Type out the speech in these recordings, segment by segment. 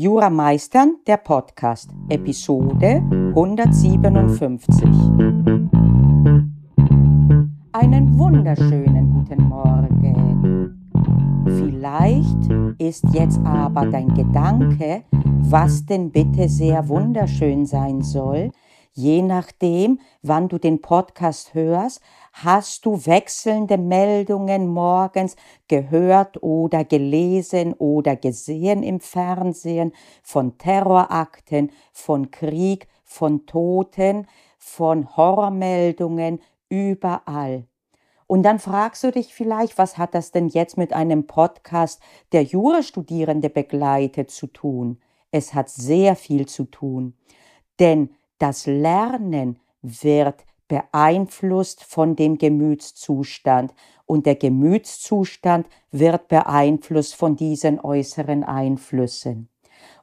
Jura Meistern, der Podcast, Episode 157. Einen wunderschönen guten Morgen. Vielleicht ist jetzt aber dein Gedanke, was denn bitte sehr wunderschön sein soll, Je nachdem, wann du den Podcast hörst, hast du wechselnde Meldungen morgens gehört oder gelesen oder gesehen im Fernsehen von Terrorakten, von Krieg, von Toten, von Horrormeldungen, überall. Und dann fragst du dich vielleicht, was hat das denn jetzt mit einem Podcast, der Jurastudierende begleitet, zu tun? Es hat sehr viel zu tun. Denn das Lernen wird beeinflusst von dem Gemütszustand und der Gemütszustand wird beeinflusst von diesen äußeren Einflüssen.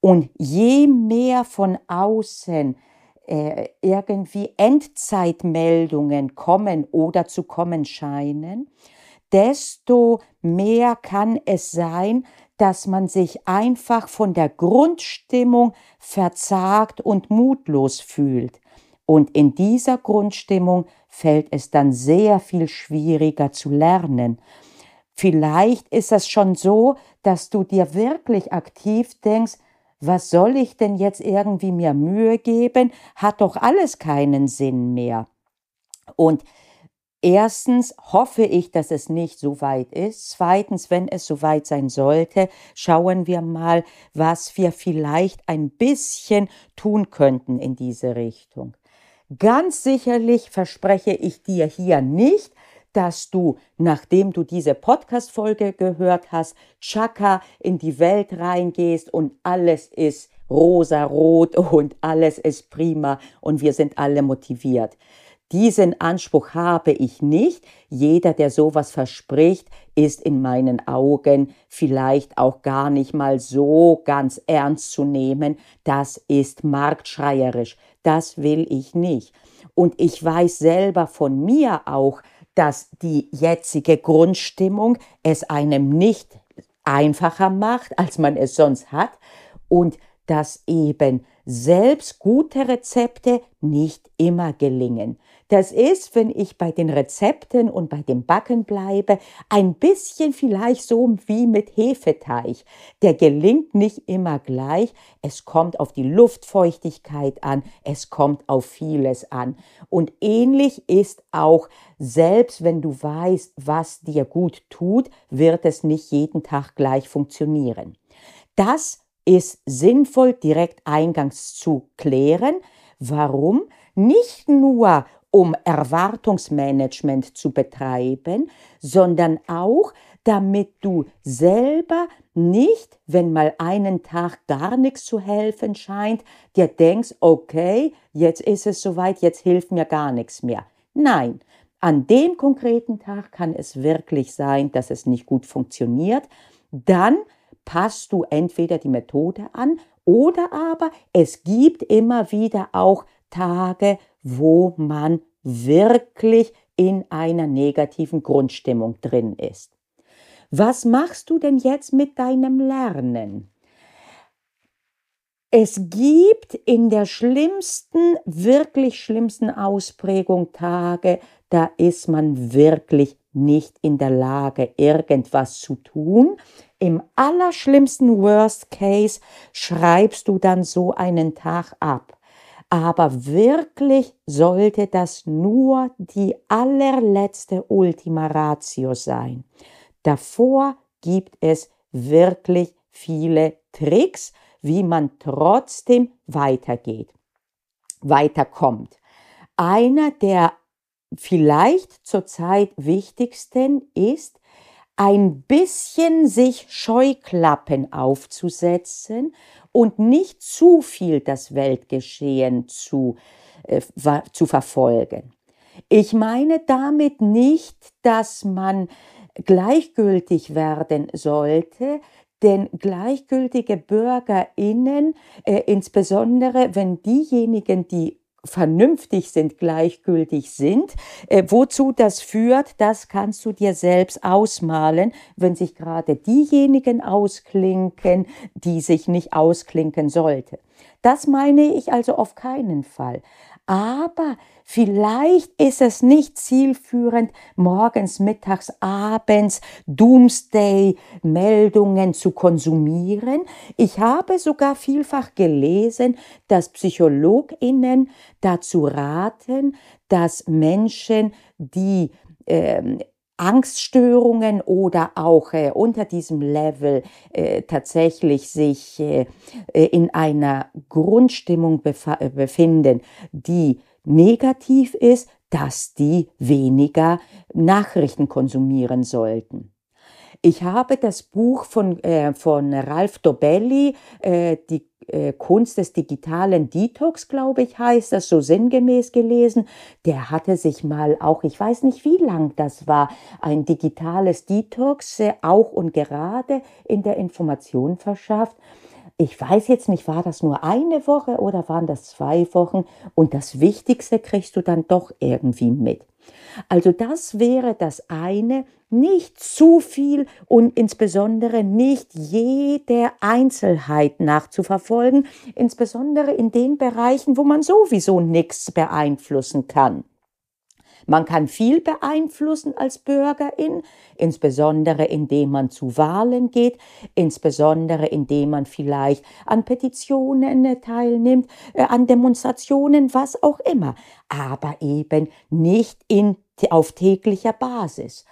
Und je mehr von außen äh, irgendwie Endzeitmeldungen kommen oder zu kommen scheinen, desto mehr kann es sein, dass man sich einfach von der Grundstimmung verzagt und mutlos fühlt. Und in dieser Grundstimmung fällt es dann sehr viel schwieriger zu lernen. Vielleicht ist es schon so, dass du dir wirklich aktiv denkst, was soll ich denn jetzt irgendwie mir Mühe geben? Hat doch alles keinen Sinn mehr. Und Erstens hoffe ich, dass es nicht so weit ist. Zweitens, wenn es so weit sein sollte, schauen wir mal, was wir vielleicht ein bisschen tun könnten in diese Richtung. Ganz sicherlich verspreche ich dir hier nicht, dass du, nachdem du diese Podcast-Folge gehört hast, Chaka in die Welt reingehst und alles ist rosa-rot und alles ist prima und wir sind alle motiviert. Diesen Anspruch habe ich nicht. Jeder, der sowas verspricht, ist in meinen Augen vielleicht auch gar nicht mal so ganz ernst zu nehmen. Das ist marktschreierisch. Das will ich nicht. Und ich weiß selber von mir auch, dass die jetzige Grundstimmung es einem nicht einfacher macht, als man es sonst hat. Und dass eben selbst gute Rezepte nicht immer gelingen. Das ist, wenn ich bei den Rezepten und bei dem Backen bleibe, ein bisschen vielleicht so wie mit Hefeteig. Der gelingt nicht immer gleich. Es kommt auf die Luftfeuchtigkeit an. Es kommt auf vieles an. Und ähnlich ist auch, selbst wenn du weißt, was dir gut tut, wird es nicht jeden Tag gleich funktionieren. Das ist sinnvoll direkt eingangs zu klären. Warum? Nicht nur, um Erwartungsmanagement zu betreiben, sondern auch, damit du selber nicht, wenn mal einen Tag gar nichts zu helfen scheint, dir denkst, okay, jetzt ist es soweit, jetzt hilft mir gar nichts mehr. Nein, an dem konkreten Tag kann es wirklich sein, dass es nicht gut funktioniert. Dann passt du entweder die Methode an oder aber es gibt immer wieder auch Tage, wo man wirklich in einer negativen Grundstimmung drin ist. Was machst du denn jetzt mit deinem Lernen? Es gibt in der schlimmsten, wirklich schlimmsten Ausprägung Tage, da ist man wirklich nicht in der Lage, irgendwas zu tun. Im allerschlimmsten Worst Case schreibst du dann so einen Tag ab. Aber wirklich sollte das nur die allerletzte Ultima Ratio sein. Davor gibt es wirklich viele Tricks, wie man trotzdem weitergeht, weiterkommt. Einer der vielleicht zurzeit wichtigsten ist, ein bisschen sich Scheuklappen aufzusetzen und nicht zu viel das Weltgeschehen zu, äh, zu verfolgen. Ich meine damit nicht, dass man gleichgültig werden sollte, denn gleichgültige Bürgerinnen, äh, insbesondere wenn diejenigen, die vernünftig sind, gleichgültig sind. Äh, wozu das führt, das kannst du dir selbst ausmalen, wenn sich gerade diejenigen ausklinken, die sich nicht ausklinken sollte. Das meine ich also auf keinen Fall. Aber vielleicht ist es nicht zielführend, morgens, mittags, abends Doomsday-Meldungen zu konsumieren. Ich habe sogar vielfach gelesen, dass PsychologInnen dazu raten, dass Menschen, die ähm, Angststörungen oder auch äh, unter diesem Level äh, tatsächlich sich äh, äh in einer Grundstimmung äh, befinden, die negativ ist, dass die weniger Nachrichten konsumieren sollten. Ich habe das Buch von, äh, von Ralph Dobelli, die äh, Kunst des digitalen Detox, glaube ich, heißt das, so sinngemäß gelesen. Der hatte sich mal auch, ich weiß nicht, wie lang das war, ein digitales Detox äh, auch und gerade in der Information verschafft. Ich weiß jetzt nicht, war das nur eine Woche oder waren das zwei Wochen? Und das Wichtigste kriegst du dann doch irgendwie mit. Also das wäre das eine, nicht zu viel und insbesondere nicht jede Einzelheit nachzuverfolgen, insbesondere in den Bereichen, wo man sowieso nichts beeinflussen kann. Man kann viel beeinflussen als Bürgerin, insbesondere indem man zu Wahlen geht, insbesondere indem man vielleicht an Petitionen teilnimmt, äh, an Demonstrationen, was auch immer, aber eben nicht in auf täglicher Basis.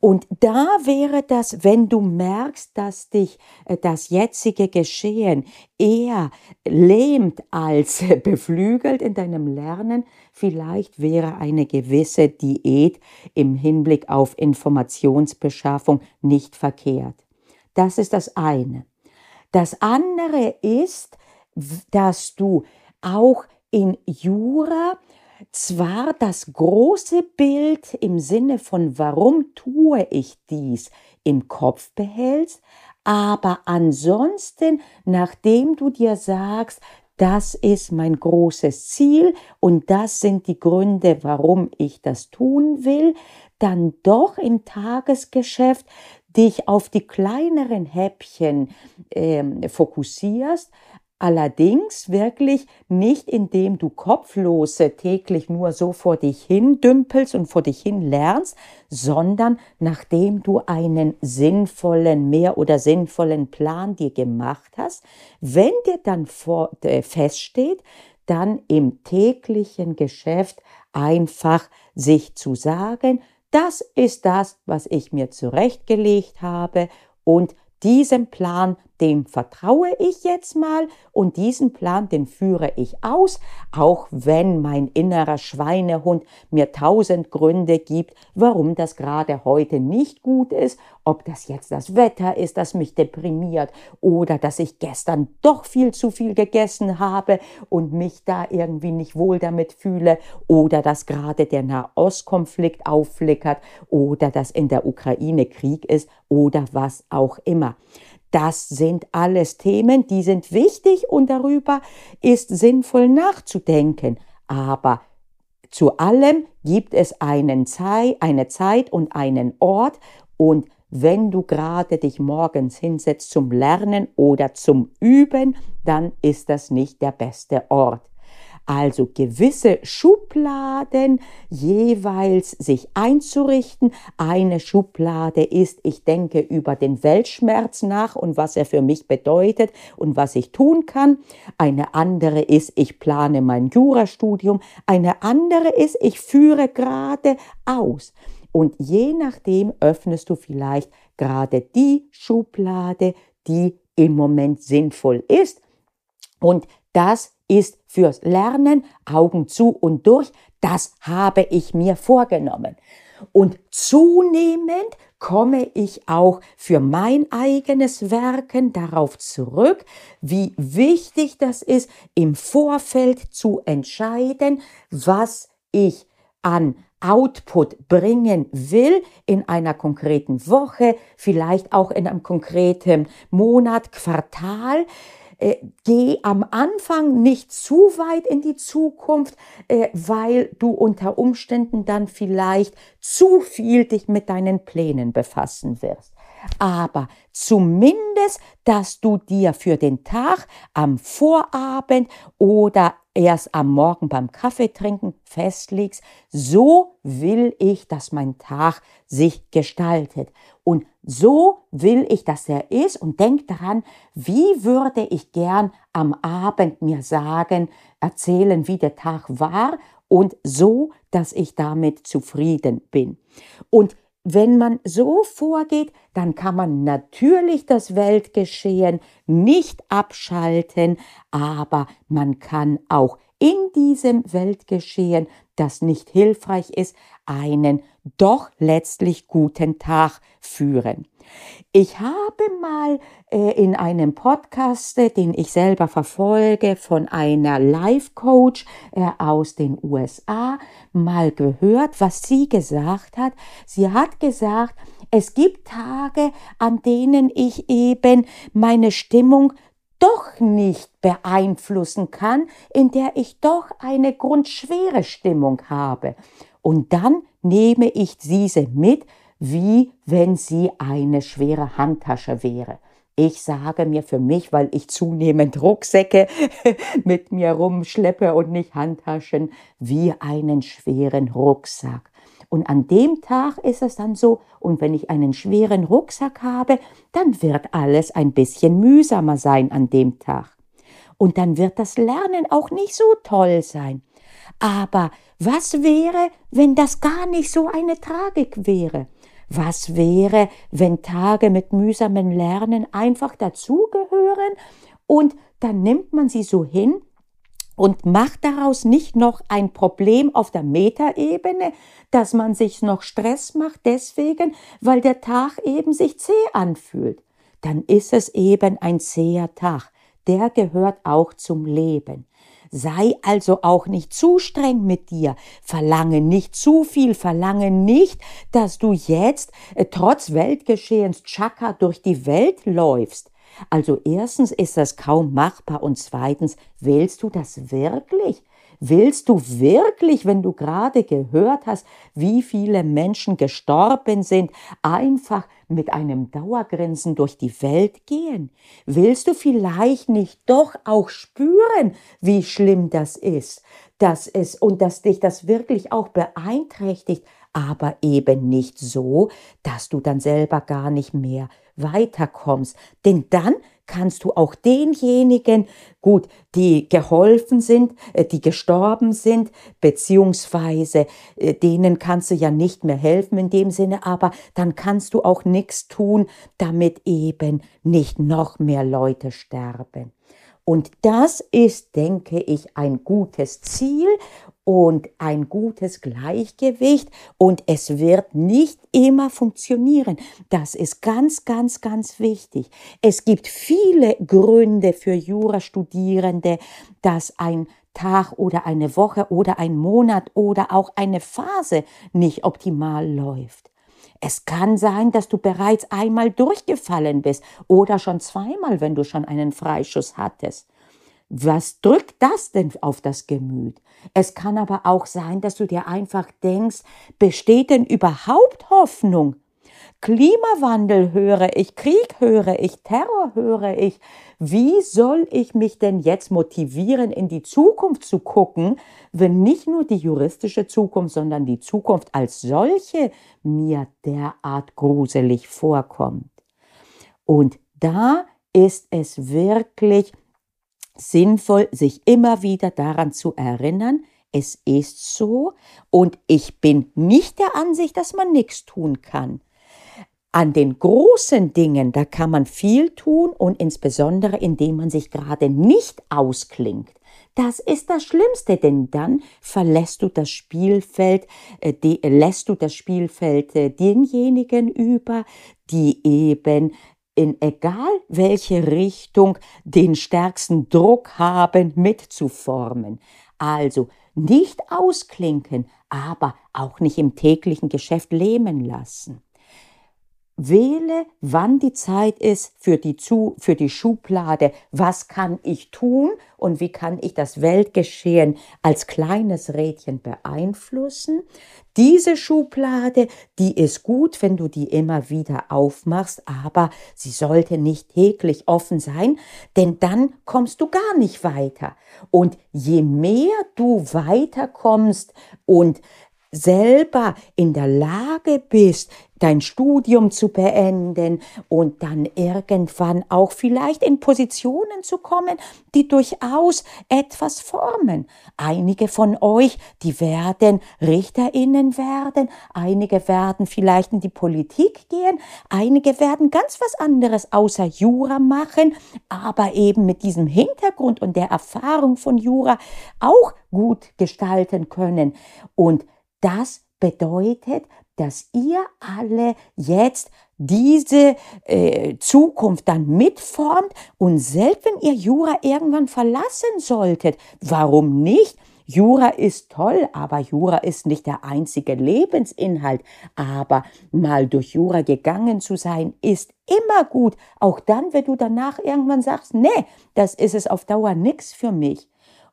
Und da wäre das, wenn du merkst, dass dich äh, das jetzige Geschehen eher lähmt als beflügelt in deinem Lernen, vielleicht wäre eine gewisse Diät im Hinblick auf Informationsbeschaffung nicht verkehrt. Das ist das eine. Das andere ist, dass du auch in Jura zwar das große Bild im Sinne von warum tue ich dies im Kopf behältst, aber ansonsten, nachdem du dir sagst, das ist mein großes Ziel und das sind die Gründe, warum ich das tun will, dann doch im Tagesgeschäft dich auf die kleineren Häppchen äh, fokussierst, Allerdings wirklich nicht, indem du kopflose täglich nur so vor dich hin dümpelst und vor dich hin lernst, sondern nachdem du einen sinnvollen, mehr oder sinnvollen Plan dir gemacht hast. Wenn dir dann vor, äh, feststeht, dann im täglichen Geschäft einfach sich zu sagen, das ist das, was ich mir zurechtgelegt habe und diesem Plan, dem vertraue ich jetzt mal und diesen Plan, den führe ich aus, auch wenn mein innerer Schweinehund mir tausend Gründe gibt, warum das gerade heute nicht gut ist, ob das jetzt das Wetter ist, das mich deprimiert oder dass ich gestern doch viel zu viel gegessen habe und mich da irgendwie nicht wohl damit fühle oder dass gerade der Nahostkonflikt aufflickert oder dass in der Ukraine Krieg ist oder was auch immer. Das sind alles Themen, die sind wichtig und darüber ist sinnvoll nachzudenken. Aber zu allem gibt es einen Zei eine Zeit und einen Ort und wenn du gerade dich morgens hinsetzt zum Lernen oder zum Üben, dann ist das nicht der beste Ort also gewisse Schubladen jeweils sich einzurichten. Eine Schublade ist, ich denke über den Weltschmerz nach und was er für mich bedeutet und was ich tun kann. Eine andere ist, ich plane mein Jurastudium. Eine andere ist, ich führe gerade aus. Und je nachdem öffnest du vielleicht gerade die Schublade, die im Moment sinnvoll ist. Und das ist fürs Lernen Augen zu und durch. Das habe ich mir vorgenommen. Und zunehmend komme ich auch für mein eigenes Werken darauf zurück, wie wichtig das ist, im Vorfeld zu entscheiden, was ich an Output bringen will in einer konkreten Woche, vielleicht auch in einem konkreten Monat, Quartal äh, geh am Anfang nicht zu weit in die Zukunft, äh, weil du unter Umständen dann vielleicht zu viel dich mit deinen Plänen befassen wirst. Aber zumindest, dass du dir für den Tag am Vorabend oder erst am Morgen beim Kaffee trinken festlegst, so will ich, dass mein Tag sich gestaltet. Und so will ich, dass er ist und denk daran, wie würde ich gern am Abend mir sagen, erzählen, wie der Tag war und so, dass ich damit zufrieden bin. Und wenn man so vorgeht, dann kann man natürlich das Weltgeschehen nicht abschalten, aber man kann auch in diesem Weltgeschehen, das nicht hilfreich ist, einen doch letztlich guten Tag führen. Ich habe mal äh, in einem Podcast, äh, den ich selber verfolge, von einer Life-Coach äh, aus den USA mal gehört, was sie gesagt hat. Sie hat gesagt, es gibt Tage, an denen ich eben meine Stimmung doch nicht beeinflussen kann, in der ich doch eine grundschwere Stimmung habe. Und dann nehme ich diese mit, wie wenn sie eine schwere Handtasche wäre. Ich sage mir für mich, weil ich zunehmend Rucksäcke mit mir rumschleppe und nicht Handtaschen, wie einen schweren Rucksack. Und an dem Tag ist es dann so, und wenn ich einen schweren Rucksack habe, dann wird alles ein bisschen mühsamer sein an dem Tag. Und dann wird das Lernen auch nicht so toll sein. Aber was wäre, wenn das gar nicht so eine Tragik wäre? Was wäre, wenn Tage mit mühsamen Lernen einfach dazugehören und dann nimmt man sie so hin und macht daraus nicht noch ein Problem auf der Metaebene, dass man sich noch Stress macht deswegen, weil der Tag eben sich zäh anfühlt. Dann ist es eben ein zäher Tag. Der gehört auch zum Leben. Sei also auch nicht zu streng mit dir. Verlange nicht zu viel. Verlange nicht, dass du jetzt äh, trotz Weltgeschehens Chaka durch die Welt läufst. Also erstens ist das kaum machbar und zweitens, willst du das wirklich? Willst du wirklich, wenn du gerade gehört hast, wie viele Menschen gestorben sind, einfach mit einem Dauergrinsen durch die Welt gehen? Willst du vielleicht nicht doch auch spüren, wie schlimm das ist, dass es und dass dich das wirklich auch beeinträchtigt, aber eben nicht so, dass du dann selber gar nicht mehr weiterkommst. Denn dann kannst du auch denjenigen, gut, die geholfen sind, äh, die gestorben sind, beziehungsweise äh, denen kannst du ja nicht mehr helfen in dem Sinne, aber dann kannst du auch nichts tun, damit eben nicht noch mehr Leute sterben. Und das ist, denke ich, ein gutes Ziel und ein gutes Gleichgewicht und es wird nicht immer funktionieren. Das ist ganz, ganz, ganz wichtig. Es gibt viele Gründe für Jurastudierende, dass ein Tag oder eine Woche oder ein Monat oder auch eine Phase nicht optimal läuft. Es kann sein, dass du bereits einmal durchgefallen bist oder schon zweimal, wenn du schon einen Freischuss hattest. Was drückt das denn auf das Gemüt? Es kann aber auch sein, dass du dir einfach denkst, besteht denn überhaupt Hoffnung? Klimawandel höre ich, Krieg höre ich, Terror höre ich. Wie soll ich mich denn jetzt motivieren, in die Zukunft zu gucken, wenn nicht nur die juristische Zukunft, sondern die Zukunft als solche mir derart gruselig vorkommt? Und da ist es wirklich sinnvoll, sich immer wieder daran zu erinnern, es ist so und ich bin nicht der Ansicht, dass man nichts tun kann. An den großen Dingen, da kann man viel tun und insbesondere indem man sich gerade nicht ausklingt. Das ist das Schlimmste, denn dann verlässt du das Spielfeld, äh, die, lässt du das Spielfeld äh, denjenigen über, die eben in egal welche Richtung den stärksten Druck haben, mitzuformen. Also nicht ausklinken, aber auch nicht im täglichen Geschäft lähmen lassen. Wähle, wann die Zeit ist für die, Zu für die Schublade. Was kann ich tun und wie kann ich das Weltgeschehen als kleines Rädchen beeinflussen? Diese Schublade, die ist gut, wenn du die immer wieder aufmachst, aber sie sollte nicht täglich offen sein, denn dann kommst du gar nicht weiter. Und je mehr du weiterkommst und selber in der Lage bist, dein Studium zu beenden und dann irgendwann auch vielleicht in Positionen zu kommen, die durchaus etwas formen. Einige von euch, die werden Richterinnen werden, einige werden vielleicht in die Politik gehen, einige werden ganz was anderes außer Jura machen, aber eben mit diesem Hintergrund und der Erfahrung von Jura auch gut gestalten können. Und das bedeutet, dass ihr alle jetzt diese äh, Zukunft dann mitformt und selbst wenn ihr Jura irgendwann verlassen solltet, warum nicht? Jura ist toll, aber Jura ist nicht der einzige Lebensinhalt. Aber mal durch Jura gegangen zu sein, ist immer gut. Auch dann, wenn du danach irgendwann sagst, nee, das ist es auf Dauer nix für mich.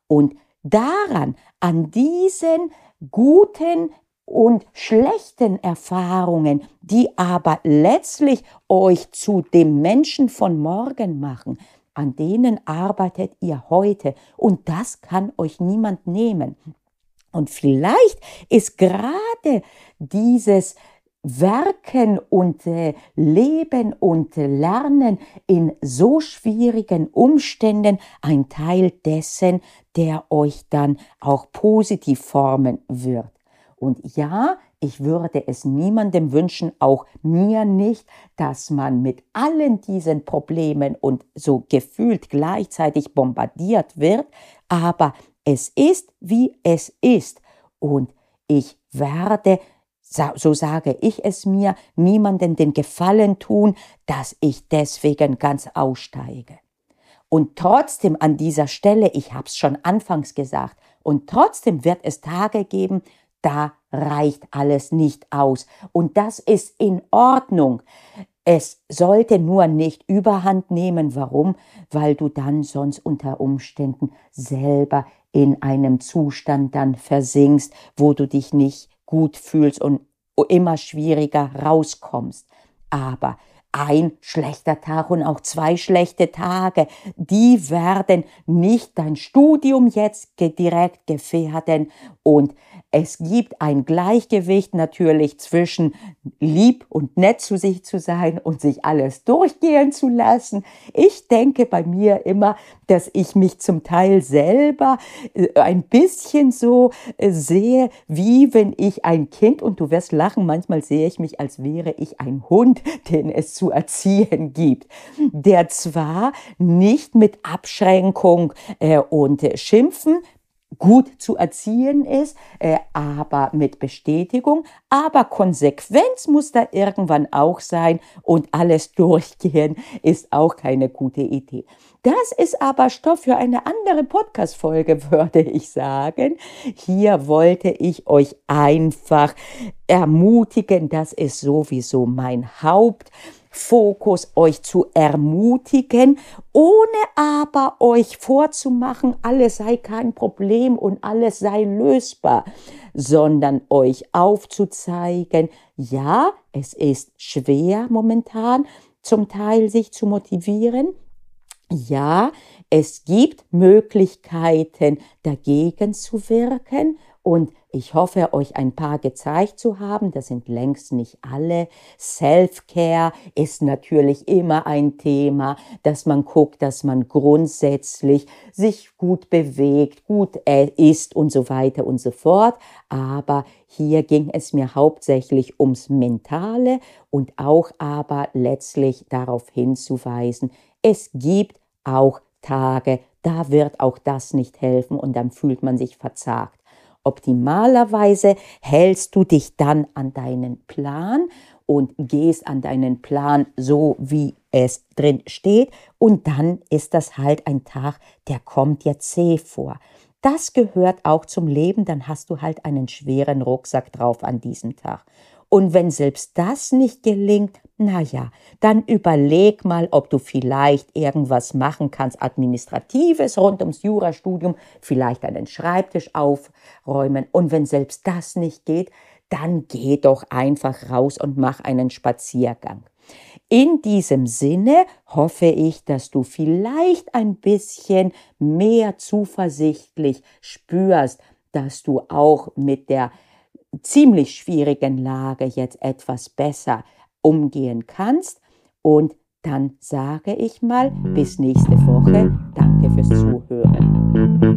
Und daran, an diesen guten und schlechten Erfahrungen, die aber letztlich euch zu dem Menschen von morgen machen, an denen arbeitet ihr heute und das kann euch niemand nehmen. Und vielleicht ist gerade dieses Werken und äh, Leben und Lernen in so schwierigen Umständen ein Teil dessen, der euch dann auch positiv formen wird. Und ja, ich würde es niemandem wünschen, auch mir nicht, dass man mit allen diesen Problemen und so gefühlt gleichzeitig bombardiert wird, aber es ist, wie es ist. Und ich werde, so sage ich es mir, niemanden den Gefallen tun, dass ich deswegen ganz aussteige. Und trotzdem an dieser Stelle, ich habe es schon anfangs gesagt, und trotzdem wird es Tage geben, da reicht alles nicht aus. Und das ist in Ordnung. Es sollte nur nicht überhand nehmen. Warum? Weil du dann sonst unter Umständen selber in einem Zustand dann versinkst, wo du dich nicht gut fühlst und immer schwieriger rauskommst. Aber ein schlechter Tag und auch zwei schlechte Tage, die werden nicht dein Studium jetzt direkt gefährden und es gibt ein Gleichgewicht natürlich zwischen lieb und nett zu sich zu sein und sich alles durchgehen zu lassen. Ich denke bei mir immer, dass ich mich zum Teil selber äh, ein bisschen so äh, sehe, wie wenn ich ein Kind, und du wirst lachen, manchmal sehe ich mich, als wäre ich ein Hund, den es zu erziehen gibt, der zwar nicht mit Abschränkung äh, und Schimpfen gut zu erziehen ist, äh, aber mit Bestätigung. Aber Konsequenz muss da irgendwann auch sein und alles durchgehen ist auch keine gute Idee. Das ist aber Stoff für eine andere Podcast-Folge, würde ich sagen. Hier wollte ich euch einfach ermutigen, das ist sowieso mein Haupt. Fokus euch zu ermutigen, ohne aber euch vorzumachen, alles sei kein Problem und alles sei lösbar, sondern euch aufzuzeigen, ja, es ist schwer momentan zum Teil sich zu motivieren, ja, es gibt Möglichkeiten dagegen zu wirken und ich hoffe, euch ein paar gezeigt zu haben. Das sind längst nicht alle. Self-Care ist natürlich immer ein Thema, dass man guckt, dass man grundsätzlich sich gut bewegt, gut isst und so weiter und so fort. Aber hier ging es mir hauptsächlich ums Mentale und auch aber letztlich darauf hinzuweisen, es gibt auch Tage, da wird auch das nicht helfen und dann fühlt man sich verzagt. Optimalerweise hältst du dich dann an deinen Plan und gehst an deinen Plan so, wie es drin steht. Und dann ist das halt ein Tag, der kommt dir zäh vor. Das gehört auch zum Leben, dann hast du halt einen schweren Rucksack drauf an diesem Tag. Und wenn selbst das nicht gelingt, na ja, dann überleg mal, ob du vielleicht irgendwas machen kannst, administratives rund ums Jurastudium, vielleicht einen Schreibtisch aufräumen. Und wenn selbst das nicht geht, dann geh doch einfach raus und mach einen Spaziergang. In diesem Sinne hoffe ich, dass du vielleicht ein bisschen mehr zuversichtlich spürst, dass du auch mit der ziemlich schwierigen Lage jetzt etwas besser umgehen kannst. Und dann sage ich mal, bis nächste Woche. Danke fürs Zuhören.